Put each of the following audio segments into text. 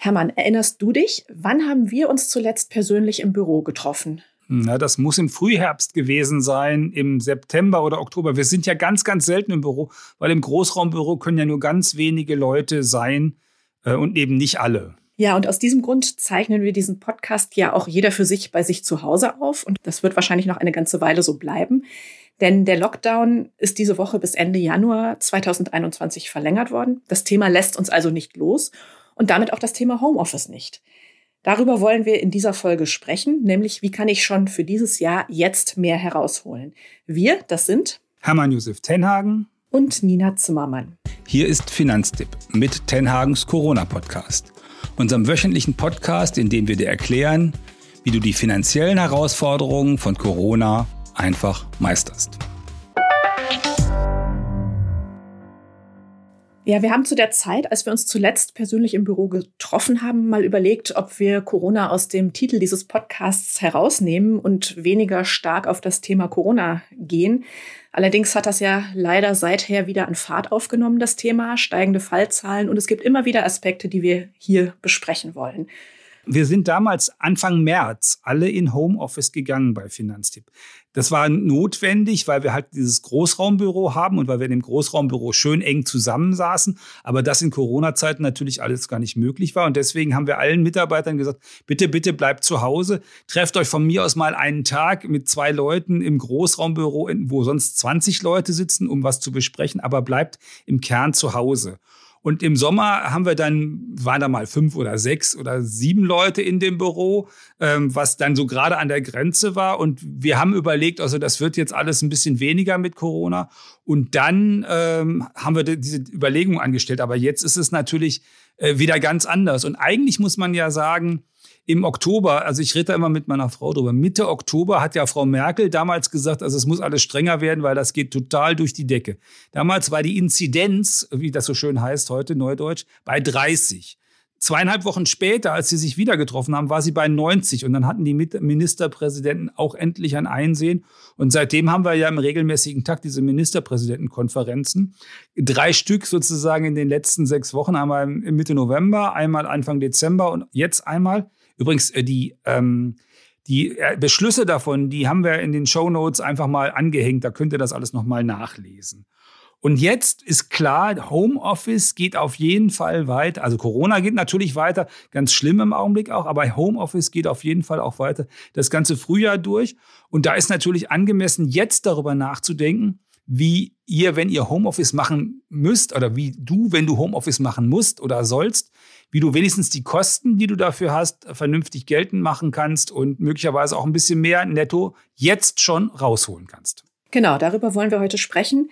Hermann, erinnerst du dich, wann haben wir uns zuletzt persönlich im Büro getroffen? Na, das muss im Frühherbst gewesen sein, im September oder Oktober. Wir sind ja ganz, ganz selten im Büro, weil im Großraumbüro können ja nur ganz wenige Leute sein äh, und eben nicht alle. Ja, und aus diesem Grund zeichnen wir diesen Podcast ja auch jeder für sich bei sich zu Hause auf. Und das wird wahrscheinlich noch eine ganze Weile so bleiben. Denn der Lockdown ist diese Woche bis Ende Januar 2021 verlängert worden. Das Thema lässt uns also nicht los und damit auch das Thema Homeoffice nicht. Darüber wollen wir in dieser Folge sprechen, nämlich wie kann ich schon für dieses Jahr jetzt mehr herausholen. Wir, das sind Hermann Josef Tenhagen und Nina Zimmermann. Hier ist Finanztipp mit Tenhagens Corona-Podcast, unserem wöchentlichen Podcast, in dem wir dir erklären, wie du die finanziellen Herausforderungen von Corona einfach meisterst. Ja, wir haben zu der Zeit, als wir uns zuletzt persönlich im Büro getroffen haben, mal überlegt, ob wir Corona aus dem Titel dieses Podcasts herausnehmen und weniger stark auf das Thema Corona gehen. Allerdings hat das ja leider seither wieder an Fahrt aufgenommen, das Thema, steigende Fallzahlen und es gibt immer wieder Aspekte, die wir hier besprechen wollen. Wir sind damals Anfang März alle in Homeoffice gegangen bei Finanztipp. Das war notwendig, weil wir halt dieses Großraumbüro haben und weil wir in dem Großraumbüro schön eng zusammensaßen, aber das in Corona-Zeiten natürlich alles gar nicht möglich war. Und deswegen haben wir allen Mitarbeitern gesagt, bitte, bitte bleibt zu Hause, trefft euch von mir aus mal einen Tag mit zwei Leuten im Großraumbüro, wo sonst 20 Leute sitzen, um was zu besprechen, aber bleibt im Kern zu Hause. Und im Sommer haben wir dann, waren da mal fünf oder sechs oder sieben Leute in dem Büro, ähm, was dann so gerade an der Grenze war. Und wir haben überlegt, also das wird jetzt alles ein bisschen weniger mit Corona. Und dann ähm, haben wir diese Überlegung angestellt. Aber jetzt ist es natürlich äh, wieder ganz anders. Und eigentlich muss man ja sagen, im Oktober, also ich rede da immer mit meiner Frau drüber, Mitte Oktober hat ja Frau Merkel damals gesagt, also es muss alles strenger werden, weil das geht total durch die Decke. Damals war die Inzidenz, wie das so schön heißt heute, Neudeutsch, bei 30. Zweieinhalb Wochen später, als sie sich wieder getroffen haben, war sie bei 90 und dann hatten die Ministerpräsidenten auch endlich ein Einsehen. Und seitdem haben wir ja im regelmäßigen Takt diese Ministerpräsidentenkonferenzen. Drei Stück sozusagen in den letzten sechs Wochen, einmal Mitte November, einmal Anfang Dezember und jetzt einmal. Übrigens, äh, die, ähm, die äh, Beschlüsse davon, die haben wir in den Show Notes einfach mal angehängt. Da könnt ihr das alles nochmal nachlesen. Und jetzt ist klar, Homeoffice geht auf jeden Fall weiter. Also Corona geht natürlich weiter, ganz schlimm im Augenblick auch, aber Homeoffice geht auf jeden Fall auch weiter das ganze Frühjahr durch. Und da ist natürlich angemessen, jetzt darüber nachzudenken, wie ihr, wenn ihr Homeoffice machen müsst oder wie du, wenn du Homeoffice machen musst oder sollst, wie du wenigstens die Kosten, die du dafür hast, vernünftig geltend machen kannst und möglicherweise auch ein bisschen mehr netto jetzt schon rausholen kannst. Genau, darüber wollen wir heute sprechen.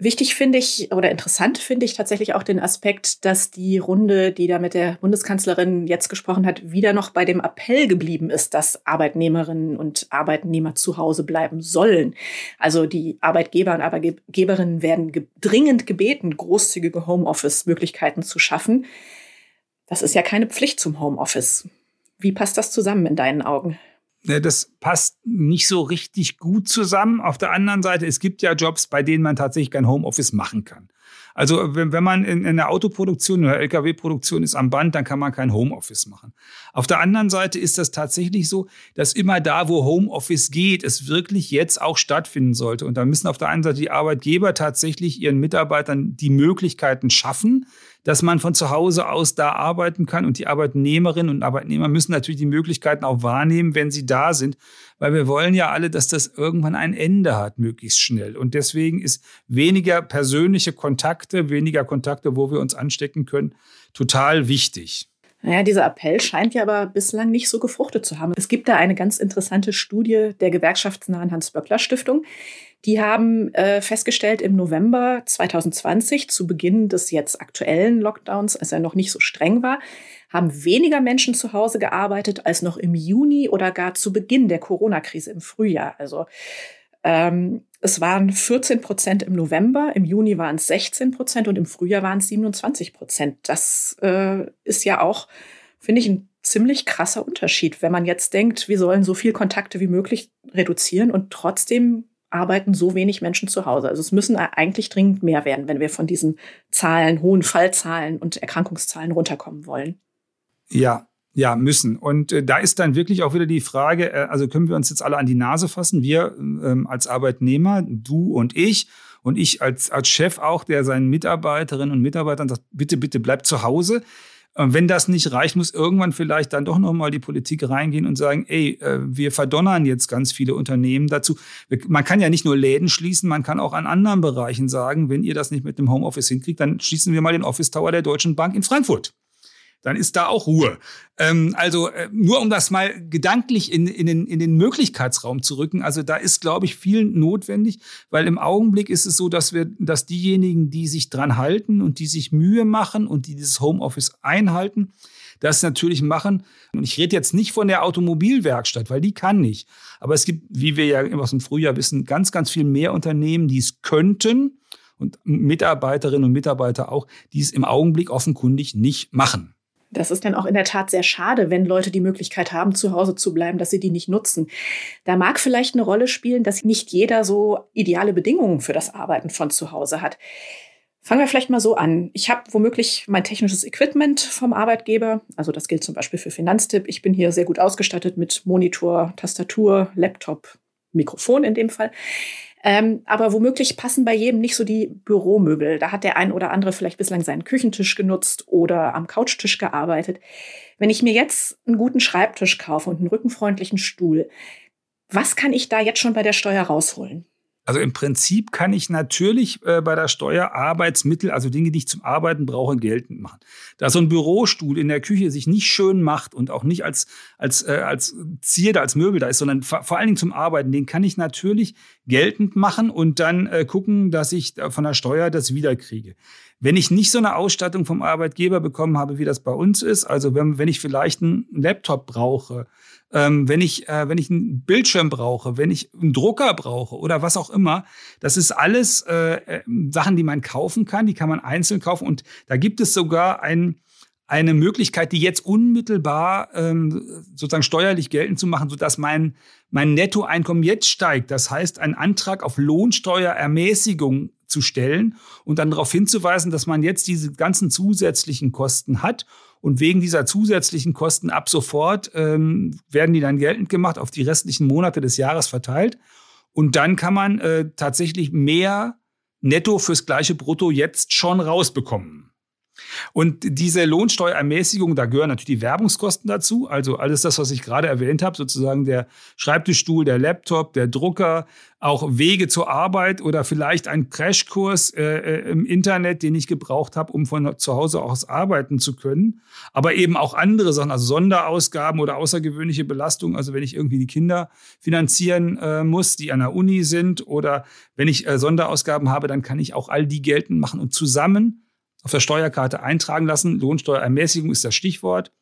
Wichtig finde ich oder interessant finde ich tatsächlich auch den Aspekt, dass die Runde, die da mit der Bundeskanzlerin jetzt gesprochen hat, wieder noch bei dem Appell geblieben ist, dass Arbeitnehmerinnen und Arbeitnehmer zu Hause bleiben sollen. Also die Arbeitgeber und Arbeitgeberinnen werden ge dringend gebeten, großzügige Homeoffice-Möglichkeiten zu schaffen. Das ist ja keine Pflicht zum Homeoffice. Wie passt das zusammen in deinen Augen? Das passt nicht so richtig gut zusammen. Auf der anderen Seite, es gibt ja Jobs, bei denen man tatsächlich kein Homeoffice machen kann. Also wenn, wenn man in, in der Autoproduktion oder Lkw-Produktion ist am Band, dann kann man kein Homeoffice machen. Auf der anderen Seite ist das tatsächlich so, dass immer da, wo Homeoffice geht, es wirklich jetzt auch stattfinden sollte. Und da müssen auf der einen Seite die Arbeitgeber tatsächlich ihren Mitarbeitern die Möglichkeiten schaffen, dass man von zu Hause aus da arbeiten kann. Und die Arbeitnehmerinnen und Arbeitnehmer müssen natürlich die Möglichkeiten auch wahrnehmen, wenn sie da sind. Weil wir wollen ja alle, dass das irgendwann ein Ende hat, möglichst schnell. Und deswegen ist weniger persönliche Kontakte, weniger Kontakte, wo wir uns anstecken können, total wichtig. Naja, dieser Appell scheint ja aber bislang nicht so gefruchtet zu haben. Es gibt da eine ganz interessante Studie der gewerkschaftsnahen Hans-Böckler-Stiftung. Die haben äh, festgestellt, im November 2020, zu Beginn des jetzt aktuellen Lockdowns, als er noch nicht so streng war, haben weniger Menschen zu Hause gearbeitet als noch im Juni oder gar zu Beginn der Corona-Krise im Frühjahr. Also ähm, es waren 14 Prozent im November, im Juni waren es 16 Prozent und im Frühjahr waren es 27 Prozent. Das äh, ist ja auch, finde ich, ein ziemlich krasser Unterschied, wenn man jetzt denkt, wir sollen so viel Kontakte wie möglich reduzieren und trotzdem arbeiten so wenig Menschen zu Hause. Also es müssen eigentlich dringend mehr werden, wenn wir von diesen Zahlen, hohen Fallzahlen und Erkrankungszahlen runterkommen wollen. Ja, ja, müssen. Und äh, da ist dann wirklich auch wieder die Frage, äh, also können wir uns jetzt alle an die Nase fassen, wir ähm, als Arbeitnehmer, du und ich, und ich als, als Chef auch, der seinen Mitarbeiterinnen und Mitarbeitern sagt, bitte, bitte bleibt zu Hause. Und wenn das nicht reicht, muss irgendwann vielleicht dann doch nochmal die Politik reingehen und sagen, ey, äh, wir verdonnern jetzt ganz viele Unternehmen dazu. Man kann ja nicht nur Läden schließen, man kann auch an anderen Bereichen sagen, wenn ihr das nicht mit dem Homeoffice hinkriegt, dann schließen wir mal den Office Tower der Deutschen Bank in Frankfurt dann ist da auch Ruhe. Ähm, also äh, nur um das mal gedanklich in, in, den, in den Möglichkeitsraum zu rücken. Also da ist, glaube ich, viel notwendig, weil im Augenblick ist es so, dass wir, dass diejenigen, die sich dran halten und die sich Mühe machen und die dieses Homeoffice einhalten, das natürlich machen. Und ich rede jetzt nicht von der Automobilwerkstatt, weil die kann nicht. Aber es gibt, wie wir ja aus dem Frühjahr wissen, ganz, ganz viel mehr Unternehmen, die es könnten und Mitarbeiterinnen und Mitarbeiter auch, die es im Augenblick offenkundig nicht machen. Das ist dann auch in der Tat sehr schade, wenn Leute die Möglichkeit haben, zu Hause zu bleiben, dass sie die nicht nutzen. Da mag vielleicht eine Rolle spielen, dass nicht jeder so ideale Bedingungen für das Arbeiten von zu Hause hat. Fangen wir vielleicht mal so an. Ich habe womöglich mein technisches Equipment vom Arbeitgeber. Also das gilt zum Beispiel für Finanztipp. Ich bin hier sehr gut ausgestattet mit Monitor, Tastatur, Laptop, Mikrofon in dem Fall. Ähm, aber womöglich passen bei jedem nicht so die Büromöbel. Da hat der ein oder andere vielleicht bislang seinen Küchentisch genutzt oder am Couchtisch gearbeitet. Wenn ich mir jetzt einen guten Schreibtisch kaufe und einen rückenfreundlichen Stuhl, was kann ich da jetzt schon bei der Steuer rausholen? Also im Prinzip kann ich natürlich äh, bei der Steuer Arbeitsmittel, also Dinge, die ich zum Arbeiten brauche, geltend machen. Da so ein Bürostuhl in der Küche sich nicht schön macht und auch nicht als, als, äh, als Zierde, als Möbel da ist, sondern vor allen Dingen zum Arbeiten, den kann ich natürlich geltend machen und dann äh, gucken, dass ich von der Steuer das wiederkriege. Wenn ich nicht so eine Ausstattung vom Arbeitgeber bekommen habe, wie das bei uns ist, also wenn, wenn ich vielleicht einen Laptop brauche, ähm, wenn ich, äh, wenn ich einen Bildschirm brauche, wenn ich einen Drucker brauche oder was auch immer, das ist alles äh, äh, Sachen, die man kaufen kann, die kann man einzeln kaufen. Und da gibt es sogar ein, eine Möglichkeit, die jetzt unmittelbar ähm, sozusagen steuerlich geltend zu machen, sodass mein, mein Nettoeinkommen jetzt steigt. Das heißt, ein Antrag auf Lohnsteuerermäßigung zu stellen und dann darauf hinzuweisen, dass man jetzt diese ganzen zusätzlichen Kosten hat und wegen dieser zusätzlichen Kosten ab sofort ähm, werden die dann geltend gemacht, auf die restlichen Monate des Jahres verteilt. Und dann kann man äh, tatsächlich mehr netto fürs gleiche Brutto jetzt schon rausbekommen. Und diese Lohnsteuerermäßigung, da gehören natürlich die Werbungskosten dazu. Also alles das, was ich gerade erwähnt habe, sozusagen der Schreibtischstuhl, der Laptop, der Drucker, auch Wege zur Arbeit oder vielleicht ein Crashkurs äh, äh, im Internet, den ich gebraucht habe, um von zu Hause aus arbeiten zu können. Aber eben auch andere Sachen, also Sonderausgaben oder außergewöhnliche Belastungen. Also wenn ich irgendwie die Kinder finanzieren äh, muss, die an der Uni sind oder wenn ich äh, Sonderausgaben habe, dann kann ich auch all die geltend machen und zusammen auf der Steuerkarte eintragen lassen. Lohnsteuerermäßigung ist das Stichwort.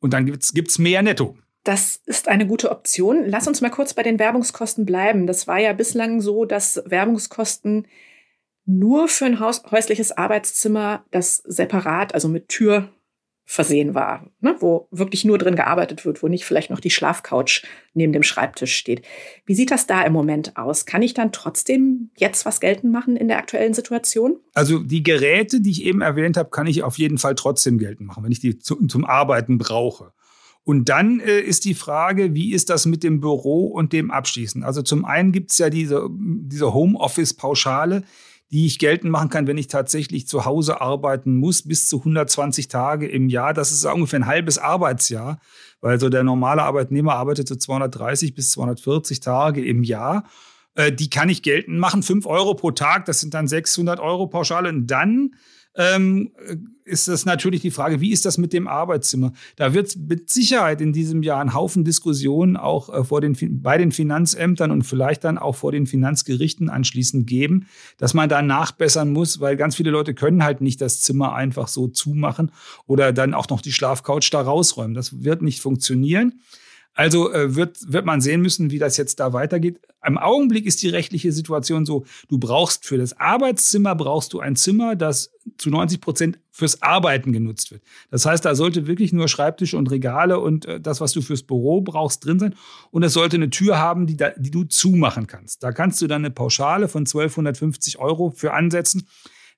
Und dann gibt es mehr netto. Das ist eine gute Option. Lass uns mal kurz bei den Werbungskosten bleiben. Das war ja bislang so, dass Werbungskosten nur für ein häusliches Arbeitszimmer das separat, also mit Tür versehen war, ne? wo wirklich nur drin gearbeitet wird, wo nicht vielleicht noch die Schlafcouch neben dem Schreibtisch steht. Wie sieht das da im Moment aus? Kann ich dann trotzdem jetzt was geltend machen in der aktuellen Situation? Also die Geräte, die ich eben erwähnt habe, kann ich auf jeden Fall trotzdem geltend machen, wenn ich die zu, zum Arbeiten brauche. Und dann äh, ist die Frage, wie ist das mit dem Büro und dem Abschließen? Also zum einen gibt es ja diese, diese Homeoffice-Pauschale, die ich geltend machen kann, wenn ich tatsächlich zu Hause arbeiten muss, bis zu 120 Tage im Jahr. Das ist ungefähr ein halbes Arbeitsjahr, weil so der normale Arbeitnehmer arbeitet so 230 bis 240 Tage im Jahr. Äh, die kann ich geltend machen, 5 Euro pro Tag, das sind dann 600 Euro Pauschale. Und dann ähm, ist das natürlich die Frage, wie ist das mit dem Arbeitszimmer? Da wird es mit Sicherheit in diesem Jahr einen Haufen Diskussionen auch äh, vor den, bei den Finanzämtern und vielleicht dann auch vor den Finanzgerichten anschließend geben, dass man da nachbessern muss, weil ganz viele Leute können halt nicht das Zimmer einfach so zumachen oder dann auch noch die Schlafcouch da rausräumen. Das wird nicht funktionieren. Also äh, wird, wird man sehen müssen, wie das jetzt da weitergeht. Im Augenblick ist die rechtliche Situation so, du brauchst für das Arbeitszimmer, brauchst du ein Zimmer, das zu 90 Prozent fürs Arbeiten genutzt wird. Das heißt, da sollte wirklich nur Schreibtische und Regale und äh, das, was du fürs Büro brauchst, drin sein. Und es sollte eine Tür haben, die, da, die du zumachen kannst. Da kannst du dann eine Pauschale von 1250 Euro für ansetzen,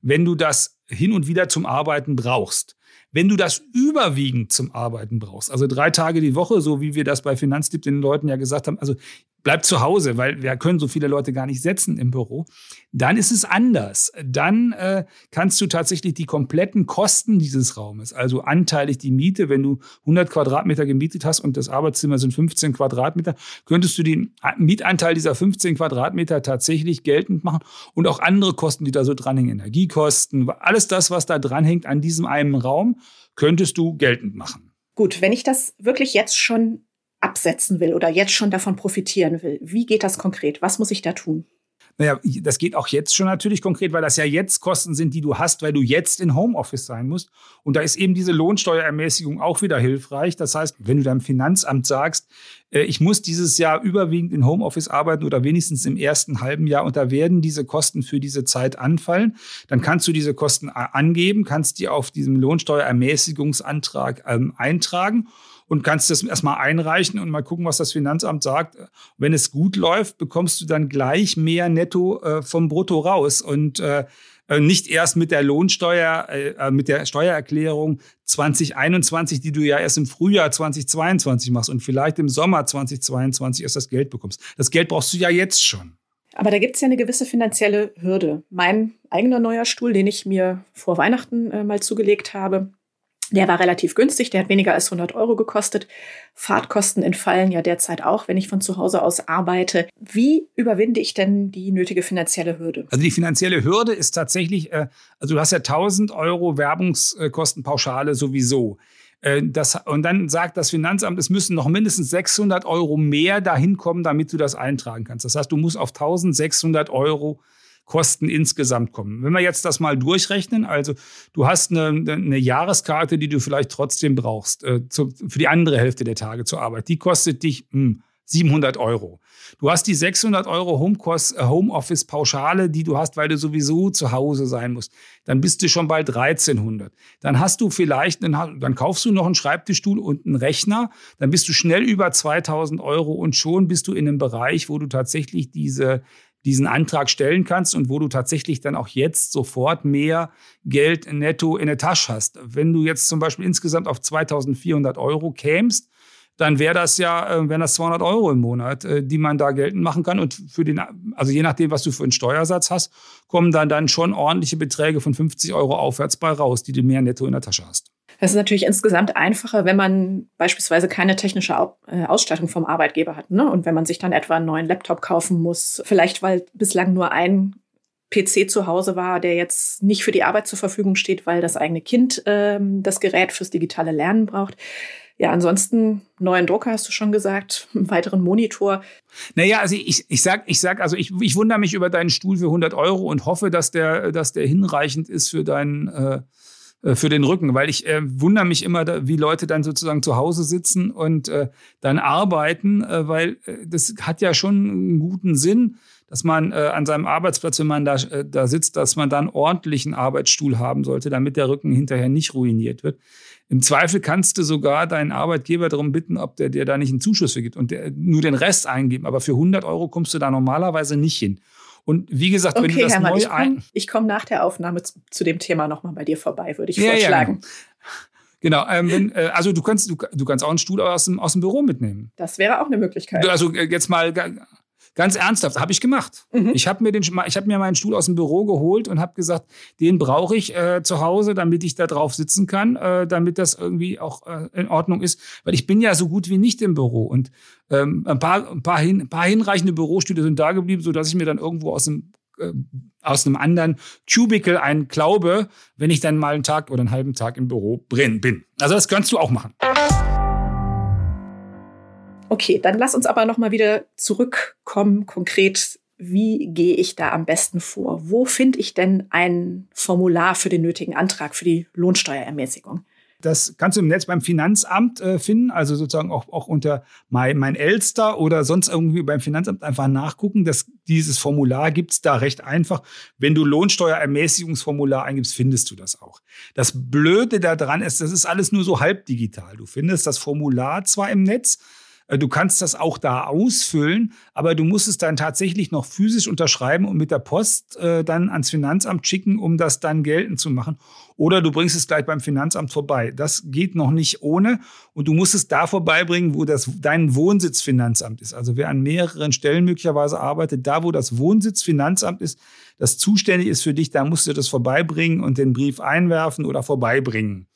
wenn du das hin und wieder zum Arbeiten brauchst. Wenn du das überwiegend zum Arbeiten brauchst, also drei Tage die Woche, so wie wir das bei Finanztipp den Leuten ja gesagt haben, also bleib zu Hause, weil wir können so viele Leute gar nicht setzen im Büro, dann ist es anders. Dann äh, kannst du tatsächlich die kompletten Kosten dieses Raumes, also anteilig die Miete, wenn du 100 Quadratmeter gemietet hast und das Arbeitszimmer sind 15 Quadratmeter, könntest du den Mietanteil dieser 15 Quadratmeter tatsächlich geltend machen und auch andere Kosten, die da so dranhängen, Energiekosten, alles das, was da dranhängt an diesem einen Raum, könntest du geltend machen. Gut, wenn ich das wirklich jetzt schon absetzen will oder jetzt schon davon profitieren will. Wie geht das konkret? Was muss ich da tun? Naja, das geht auch jetzt schon natürlich konkret, weil das ja jetzt Kosten sind, die du hast, weil du jetzt in Homeoffice sein musst. Und da ist eben diese Lohnsteuerermäßigung auch wieder hilfreich. Das heißt, wenn du deinem Finanzamt sagst, äh, ich muss dieses Jahr überwiegend in Homeoffice arbeiten oder wenigstens im ersten halben Jahr und da werden diese Kosten für diese Zeit anfallen, dann kannst du diese Kosten äh, angeben, kannst die auf diesem Lohnsteuerermäßigungsantrag ähm, eintragen und kannst das erstmal einreichen und mal gucken, was das Finanzamt sagt. Wenn es gut läuft, bekommst du dann gleich mehr netto äh, vom Brutto raus und äh, äh nicht erst mit der Lohnsteuer, mit der Steuererklärung 2021, die du ja erst im Frühjahr 2022 machst und vielleicht im Sommer 2022 erst das Geld bekommst. Das Geld brauchst du ja jetzt schon. Aber da gibt es ja eine gewisse finanzielle Hürde. Mein eigener neuer Stuhl, den ich mir vor Weihnachten äh, mal zugelegt habe, der war relativ günstig, der hat weniger als 100 Euro gekostet. Fahrtkosten entfallen ja derzeit auch, wenn ich von zu Hause aus arbeite. Wie überwinde ich denn die nötige finanzielle Hürde? Also die finanzielle Hürde ist tatsächlich, äh, also du hast ja 1000 Euro Werbungskostenpauschale sowieso. Äh, das, und dann sagt das Finanzamt, es müssen noch mindestens 600 Euro mehr dahin kommen, damit du das eintragen kannst. Das heißt, du musst auf 1600 Euro Kosten insgesamt kommen. Wenn wir jetzt das mal durchrechnen, also du hast eine, eine Jahreskarte, die du vielleicht trotzdem brauchst äh, zu, für die andere Hälfte der Tage zur Arbeit, die kostet dich mh, hm, 700 Euro. Du hast die 600 Euro äh, Homeoffice-Pauschale, die du hast, weil du sowieso zu Hause sein musst. Dann bist du schon bei 1300. Dann hast du vielleicht, einen, dann kaufst du noch einen Schreibtischstuhl und einen Rechner. Dann bist du schnell über 2000 Euro und schon bist du in einem Bereich, wo du tatsächlich diese diesen Antrag stellen kannst und wo du tatsächlich dann auch jetzt sofort mehr Geld netto in der Tasche hast. Wenn du jetzt zum Beispiel insgesamt auf 2400 Euro kämst, dann wäre das ja, äh, wären das 200 Euro im Monat, äh, die man da geltend machen kann. Und für den, also je nachdem, was du für einen Steuersatz hast, kommen dann, dann schon ordentliche Beträge von 50 Euro aufwärts bei raus, die du mehr netto in der Tasche hast. Das ist natürlich insgesamt einfacher, wenn man beispielsweise keine technische äh, Ausstattung vom Arbeitgeber hat. Ne? Und wenn man sich dann etwa einen neuen Laptop kaufen muss, vielleicht weil bislang nur ein PC zu Hause war, der jetzt nicht für die Arbeit zur Verfügung steht, weil das eigene Kind ähm, das Gerät fürs digitale Lernen braucht. Ja, ansonsten neuen Drucker hast du schon gesagt, einen weiteren Monitor. Naja, also ich, ich sag, ich sag, also ich, ich wundere mich über deinen Stuhl für 100 Euro und hoffe, dass der, dass der hinreichend ist für deinen äh, für den Rücken, weil ich äh, wundere mich immer, wie Leute dann sozusagen zu Hause sitzen und äh, dann arbeiten, äh, weil äh, das hat ja schon einen guten Sinn, dass man äh, an seinem Arbeitsplatz, wenn man da, äh, da sitzt, dass man dann ordentlichen Arbeitsstuhl haben sollte, damit der Rücken hinterher nicht ruiniert wird. Im Zweifel kannst du sogar deinen Arbeitgeber darum bitten, ob der dir da nicht einen Zuschuss für gibt und der, nur den Rest eingeben. Aber für 100 Euro kommst du da normalerweise nicht hin. Und wie gesagt, okay, wenn du das Hermann, neu ich ein... Ich komme nach der Aufnahme zu, zu dem Thema nochmal bei dir vorbei, würde ich ja, vorschlagen. Ja, genau. genau ähm, wenn, äh, also du kannst, du, du kannst auch einen Stuhl aus dem, aus dem Büro mitnehmen. Das wäre auch eine Möglichkeit. Also äh, jetzt mal Ganz ernsthaft, habe ich gemacht. Mhm. Ich habe mir, den, ich hab mir meinen Stuhl aus dem Büro geholt und habe gesagt, den brauche ich äh, zu Hause, damit ich da drauf sitzen kann, äh, damit das irgendwie auch äh, in Ordnung ist. Weil ich bin ja so gut wie nicht im Büro. Und ähm, ein, paar, ein, paar hin, ein paar hinreichende Bürostühle sind da geblieben, sodass ich mir dann irgendwo aus dem äh, aus einem anderen Cubicle einen glaube, wenn ich dann mal einen Tag oder einen halben Tag im Büro bin. Also das kannst du auch machen. Okay, dann lass uns aber noch mal wieder zurückkommen konkret. Wie gehe ich da am besten vor? Wo finde ich denn ein Formular für den nötigen Antrag für die Lohnsteuerermäßigung? Das kannst du im Netz beim Finanzamt äh, finden, also sozusagen auch, auch unter mein, mein Elster oder sonst irgendwie beim Finanzamt einfach nachgucken. dass dieses Formular gibt es da recht einfach. Wenn du Lohnsteuerermäßigungsformular eingibst, findest du das auch. Das Blöde daran ist, das ist alles nur so halb digital. Du findest das Formular zwar im Netz, du kannst das auch da ausfüllen, aber du musst es dann tatsächlich noch physisch unterschreiben und mit der Post äh, dann ans Finanzamt schicken, um das dann geltend zu machen. Oder du bringst es gleich beim Finanzamt vorbei. Das geht noch nicht ohne. Und du musst es da vorbeibringen, wo das dein Wohnsitzfinanzamt ist. Also wer an mehreren Stellen möglicherweise arbeitet, da wo das Wohnsitzfinanzamt ist, das zuständig ist für dich, da musst du das vorbeibringen und den Brief einwerfen oder vorbeibringen.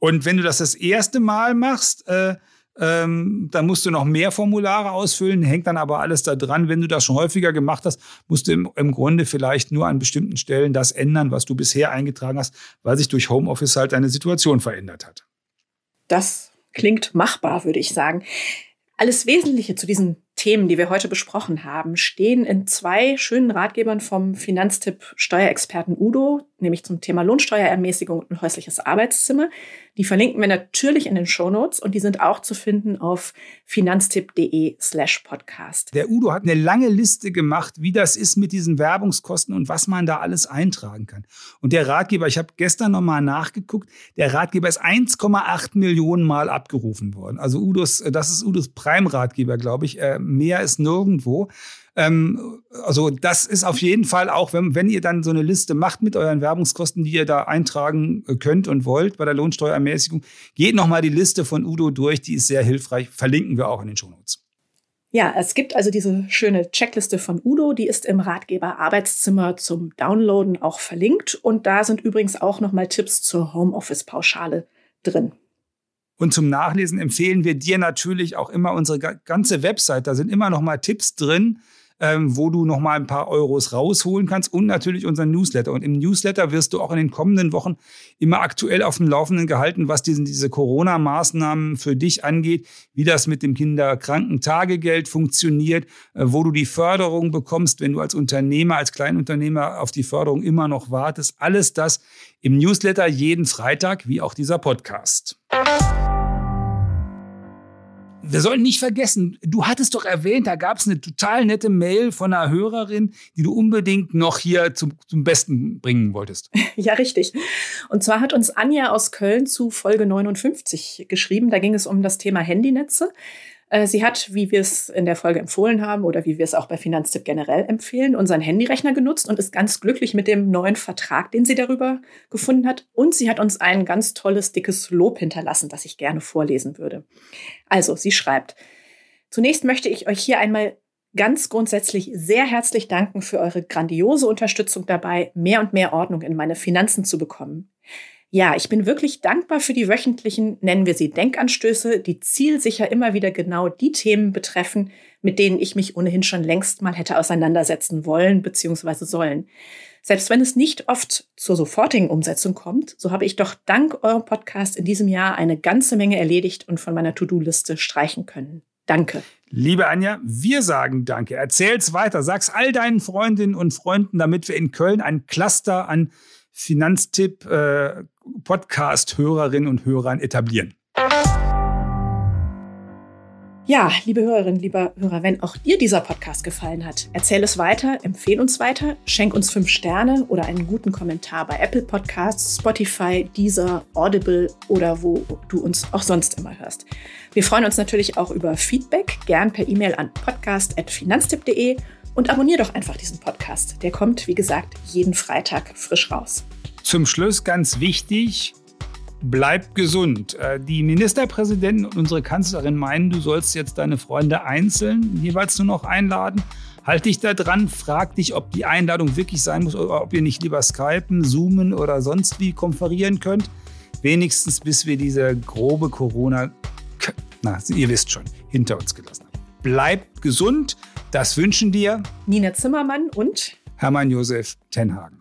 Und wenn du das das erste Mal machst, äh, ähm, dann musst du noch mehr Formulare ausfüllen, hängt dann aber alles da dran. Wenn du das schon häufiger gemacht hast, musst du im, im Grunde vielleicht nur an bestimmten Stellen das ändern, was du bisher eingetragen hast, weil sich durch Homeoffice halt deine Situation verändert hat. Das klingt machbar, würde ich sagen. Alles Wesentliche zu diesen Themen, die wir heute besprochen haben, stehen in zwei schönen Ratgebern vom Finanztipp Steuerexperten Udo, nämlich zum Thema Lohnsteuerermäßigung und häusliches Arbeitszimmer. Die verlinken wir natürlich in den Shownotes und die sind auch zu finden auf finanztipp.de slash podcast. Der Udo hat eine lange Liste gemacht, wie das ist mit diesen Werbungskosten und was man da alles eintragen kann. Und der Ratgeber, ich habe gestern nochmal nachgeguckt, der Ratgeber ist 1,8 Millionen Mal abgerufen worden. Also Udos, das ist Udos Prime-Ratgeber, glaube ich mehr ist nirgendwo. Ähm, also das ist auf jeden Fall auch, wenn, wenn ihr dann so eine Liste macht mit euren Werbungskosten, die ihr da eintragen äh, könnt und wollt bei der Lohnsteuerermäßigung, geht nochmal die Liste von Udo durch, die ist sehr hilfreich, verlinken wir auch in den Shownotes. Ja, es gibt also diese schöne Checkliste von Udo, die ist im Ratgeber Arbeitszimmer zum Downloaden auch verlinkt und da sind übrigens auch nochmal Tipps zur Homeoffice-Pauschale drin. Und zum Nachlesen empfehlen wir dir natürlich auch immer unsere ganze Website. Da sind immer noch mal Tipps drin, ähm, wo du noch mal ein paar Euros rausholen kannst und natürlich unseren Newsletter. Und im Newsletter wirst du auch in den kommenden Wochen immer aktuell auf dem Laufenden gehalten, was diesen, diese Corona-Maßnahmen für dich angeht, wie das mit dem Kinderkrankentagegeld funktioniert, äh, wo du die Förderung bekommst, wenn du als Unternehmer, als Kleinunternehmer auf die Förderung immer noch wartest. Alles das im Newsletter jeden Freitag, wie auch dieser Podcast wir sollten nicht vergessen, du hattest doch erwähnt, da gab es eine total nette Mail von einer Hörerin, die du unbedingt noch hier zum, zum Besten bringen wolltest. Ja, richtig. Und zwar hat uns Anja aus Köln zu Folge 59 geschrieben. Da ging es um das Thema Handynetze. Äh, sie hat, wie wir es in der Folge empfohlen haben oder wie wir es auch bei Finanztipp generell empfehlen, unseren Handyrechner genutzt und ist ganz glücklich mit dem neuen Vertrag, den sie darüber gefunden hat. Und sie hat uns ein ganz tolles, dickes Lob hinterlassen, das ich gerne vorlesen würde. Also, sie schreibt, zunächst möchte ich euch hier einmal ganz grundsätzlich sehr herzlich danken für eure grandiose Unterstützung dabei, mehr und mehr Ordnung in meine Finanzen zu bekommen. Ja, ich bin wirklich dankbar für die wöchentlichen, nennen wir sie Denkanstöße, die zielsicher immer wieder genau die Themen betreffen, mit denen ich mich ohnehin schon längst mal hätte auseinandersetzen wollen bzw. sollen. Selbst wenn es nicht oft zur sofortigen Umsetzung kommt, so habe ich doch dank eurem Podcast in diesem Jahr eine ganze Menge erledigt und von meiner To-Do-Liste streichen können. Danke. Liebe Anja, wir sagen Danke. Erzähl's weiter. Sag's all deinen Freundinnen und Freunden, damit wir in Köln ein Cluster an Finanztipp äh, Podcast-Hörerinnen und Hörern etablieren. Ja, liebe Hörerinnen, lieber Hörer, wenn auch dir dieser Podcast gefallen hat, erzähl es weiter, empfehle uns weiter, schenk uns fünf Sterne oder einen guten Kommentar bei Apple Podcasts, Spotify, Deezer, Audible oder wo du uns auch sonst immer hörst. Wir freuen uns natürlich auch über Feedback, gern per E-Mail an podcast.finanztipp.de und abonnier doch einfach diesen Podcast. Der kommt, wie gesagt, jeden Freitag frisch raus. Zum Schluss ganz wichtig, bleib gesund. Äh, die Ministerpräsidenten und unsere Kanzlerin meinen, du sollst jetzt deine Freunde einzeln jeweils nur noch einladen. Halt dich da dran, frag dich, ob die Einladung wirklich sein muss oder ob ihr nicht lieber skypen, zoomen oder sonst wie konferieren könnt. Wenigstens bis wir diese grobe Corona, na, ihr wisst schon, hinter uns gelassen haben. Bleibt gesund. Das wünschen dir Nina Zimmermann und Hermann Josef Tenhagen.